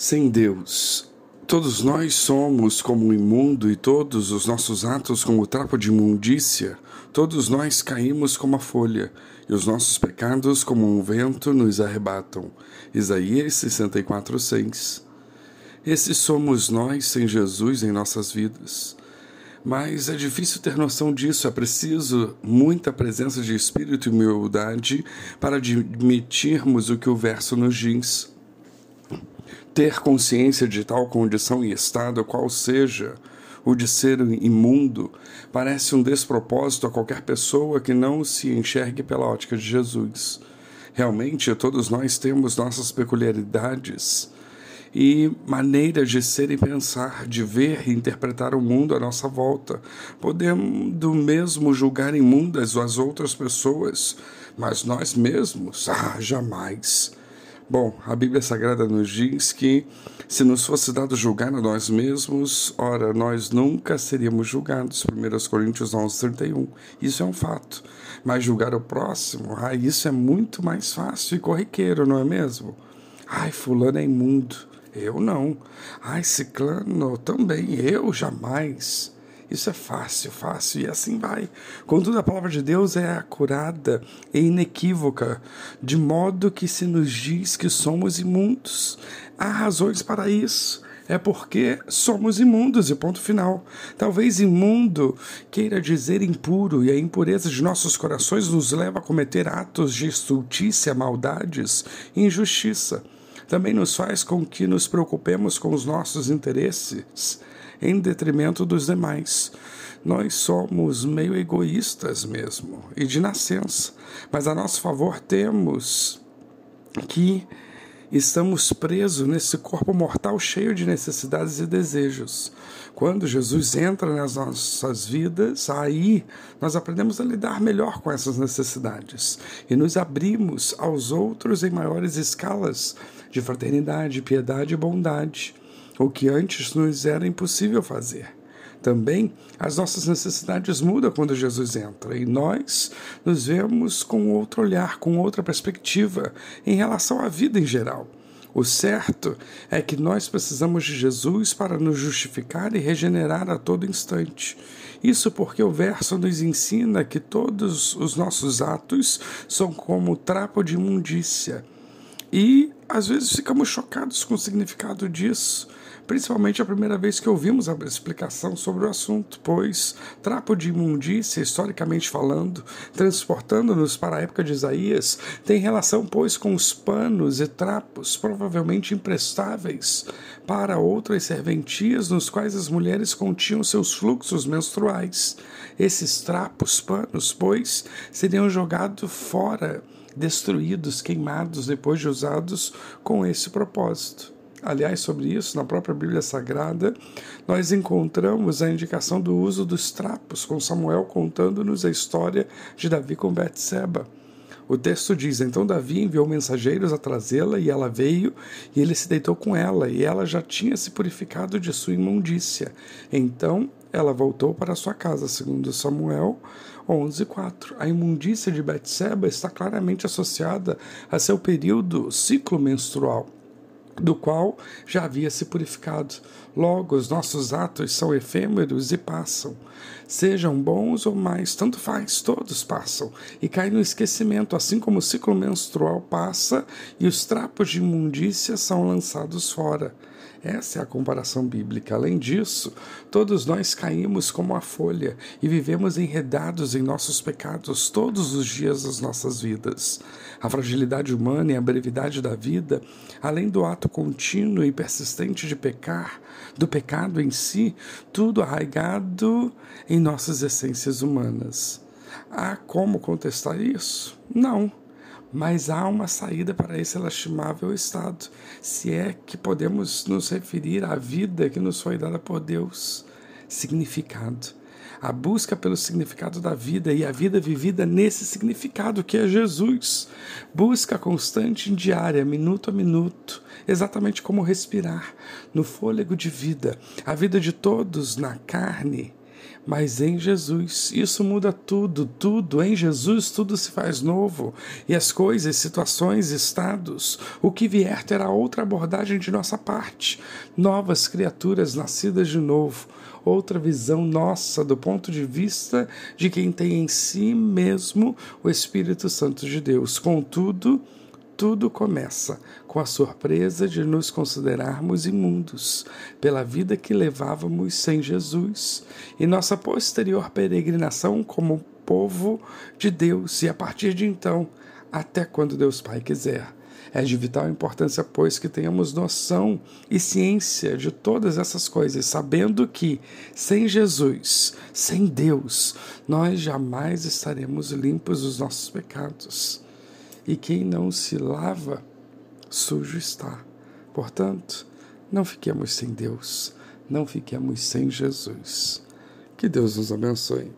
Sem Deus, todos nós somos como o imundo e todos os nossos atos como o trapo de imundícia. Todos nós caímos como a folha e os nossos pecados como um vento nos arrebatam. Isaías 64, 6. Esses somos nós sem Jesus em nossas vidas. Mas é difícil ter noção disso, é preciso muita presença de espírito e humildade para admitirmos o que o verso nos diz ter consciência de tal condição e estado, qual seja o de ser imundo, parece um despropósito a qualquer pessoa que não se enxergue pela ótica de Jesus. Realmente, todos nós temos nossas peculiaridades e maneiras de ser e pensar, de ver e interpretar o mundo à nossa volta, podendo mesmo julgar imundas as outras pessoas, mas nós mesmos, ah, jamais. Bom, a Bíblia Sagrada nos diz que se nos fosse dado julgar a nós mesmos, ora, nós nunca seríamos julgados. 1 Coríntios 11, 31. Isso é um fato. Mas julgar o próximo, ah, isso é muito mais fácil e corriqueiro, não é mesmo? Ai, fulano é imundo. Eu não. Ai, ciclano também. Eu jamais. Isso é fácil, fácil, e assim vai. Contudo, a palavra de Deus é acurada e inequívoca, de modo que se nos diz que somos imundos. Há razões para isso. É porque somos imundos, e ponto final. Talvez imundo queira dizer impuro, e a impureza de nossos corações nos leva a cometer atos de estultícia, maldades e injustiça. Também nos faz com que nos preocupemos com os nossos interesses em detrimento dos demais. Nós somos meio egoístas mesmo, e de nascença, mas a nosso favor temos que estamos presos nesse corpo mortal cheio de necessidades e desejos. Quando Jesus entra nas nossas vidas, aí nós aprendemos a lidar melhor com essas necessidades e nos abrimos aos outros em maiores escalas de fraternidade, piedade e bondade o que antes nos era impossível fazer. Também as nossas necessidades mudam quando Jesus entra e nós nos vemos com outro olhar, com outra perspectiva em relação à vida em geral. O certo é que nós precisamos de Jesus para nos justificar e regenerar a todo instante. Isso porque o verso nos ensina que todos os nossos atos são como trapo de imundícia. E às vezes ficamos chocados com o significado disso principalmente a primeira vez que ouvimos a explicação sobre o assunto, pois trapo de imundícia, historicamente falando, transportando-nos para a época de Isaías, tem relação, pois, com os panos e trapos provavelmente imprestáveis para outras serventias nos quais as mulheres continham seus fluxos menstruais. Esses trapos, panos, pois, seriam jogados fora destruídos, queimados depois de usados com esse propósito. Aliás, sobre isso, na própria Bíblia Sagrada, nós encontramos a indicação do uso dos trapos, com Samuel contando-nos a história de Davi com Betseba. O texto diz: Então Davi enviou mensageiros a trazê-la, e ela veio, e ele se deitou com ela, e ela já tinha se purificado de sua imundícia. Então ela voltou para sua casa, segundo Samuel 11:4. A imundícia de Betseba está claramente associada a seu período ciclo menstrual do qual já havia se purificado. Logo, os nossos atos são efêmeros e passam. Sejam bons ou mais, tanto faz, todos passam e caem no esquecimento, assim como o ciclo menstrual passa e os trapos de imundícia são lançados fora. Essa é a comparação bíblica. Além disso, todos nós caímos como a folha e vivemos enredados em nossos pecados todos os dias das nossas vidas. A fragilidade humana e a brevidade da vida, além do ato contínuo e persistente de pecar, do pecado em si, tudo arraigado em nossas essências humanas. Há como contestar isso? Não mas há uma saída para esse lastimável estado, se é que podemos nos referir à vida que nos foi dada por Deus. Significado. A busca pelo significado da vida e a vida vivida nesse significado que é Jesus. Busca constante diária, minuto a minuto, exatamente como respirar, no fôlego de vida. A vida de todos na carne mas em Jesus. Isso muda tudo, tudo. Em Jesus tudo se faz novo. E as coisas, situações, estados, o que vier terá outra abordagem de nossa parte. Novas criaturas nascidas de novo. Outra visão nossa do ponto de vista de quem tem em si mesmo o Espírito Santo de Deus. Contudo, tudo começa com a surpresa de nos considerarmos imundos pela vida que levávamos sem Jesus e nossa posterior peregrinação como povo de Deus, e a partir de então, até quando Deus Pai quiser. É de vital importância, pois, que tenhamos noção e ciência de todas essas coisas, sabendo que sem Jesus, sem Deus, nós jamais estaremos limpos dos nossos pecados e quem não se lava, sujo está. Portanto, não fiquemos sem Deus, não fiquemos sem Jesus. Que Deus nos abençoe.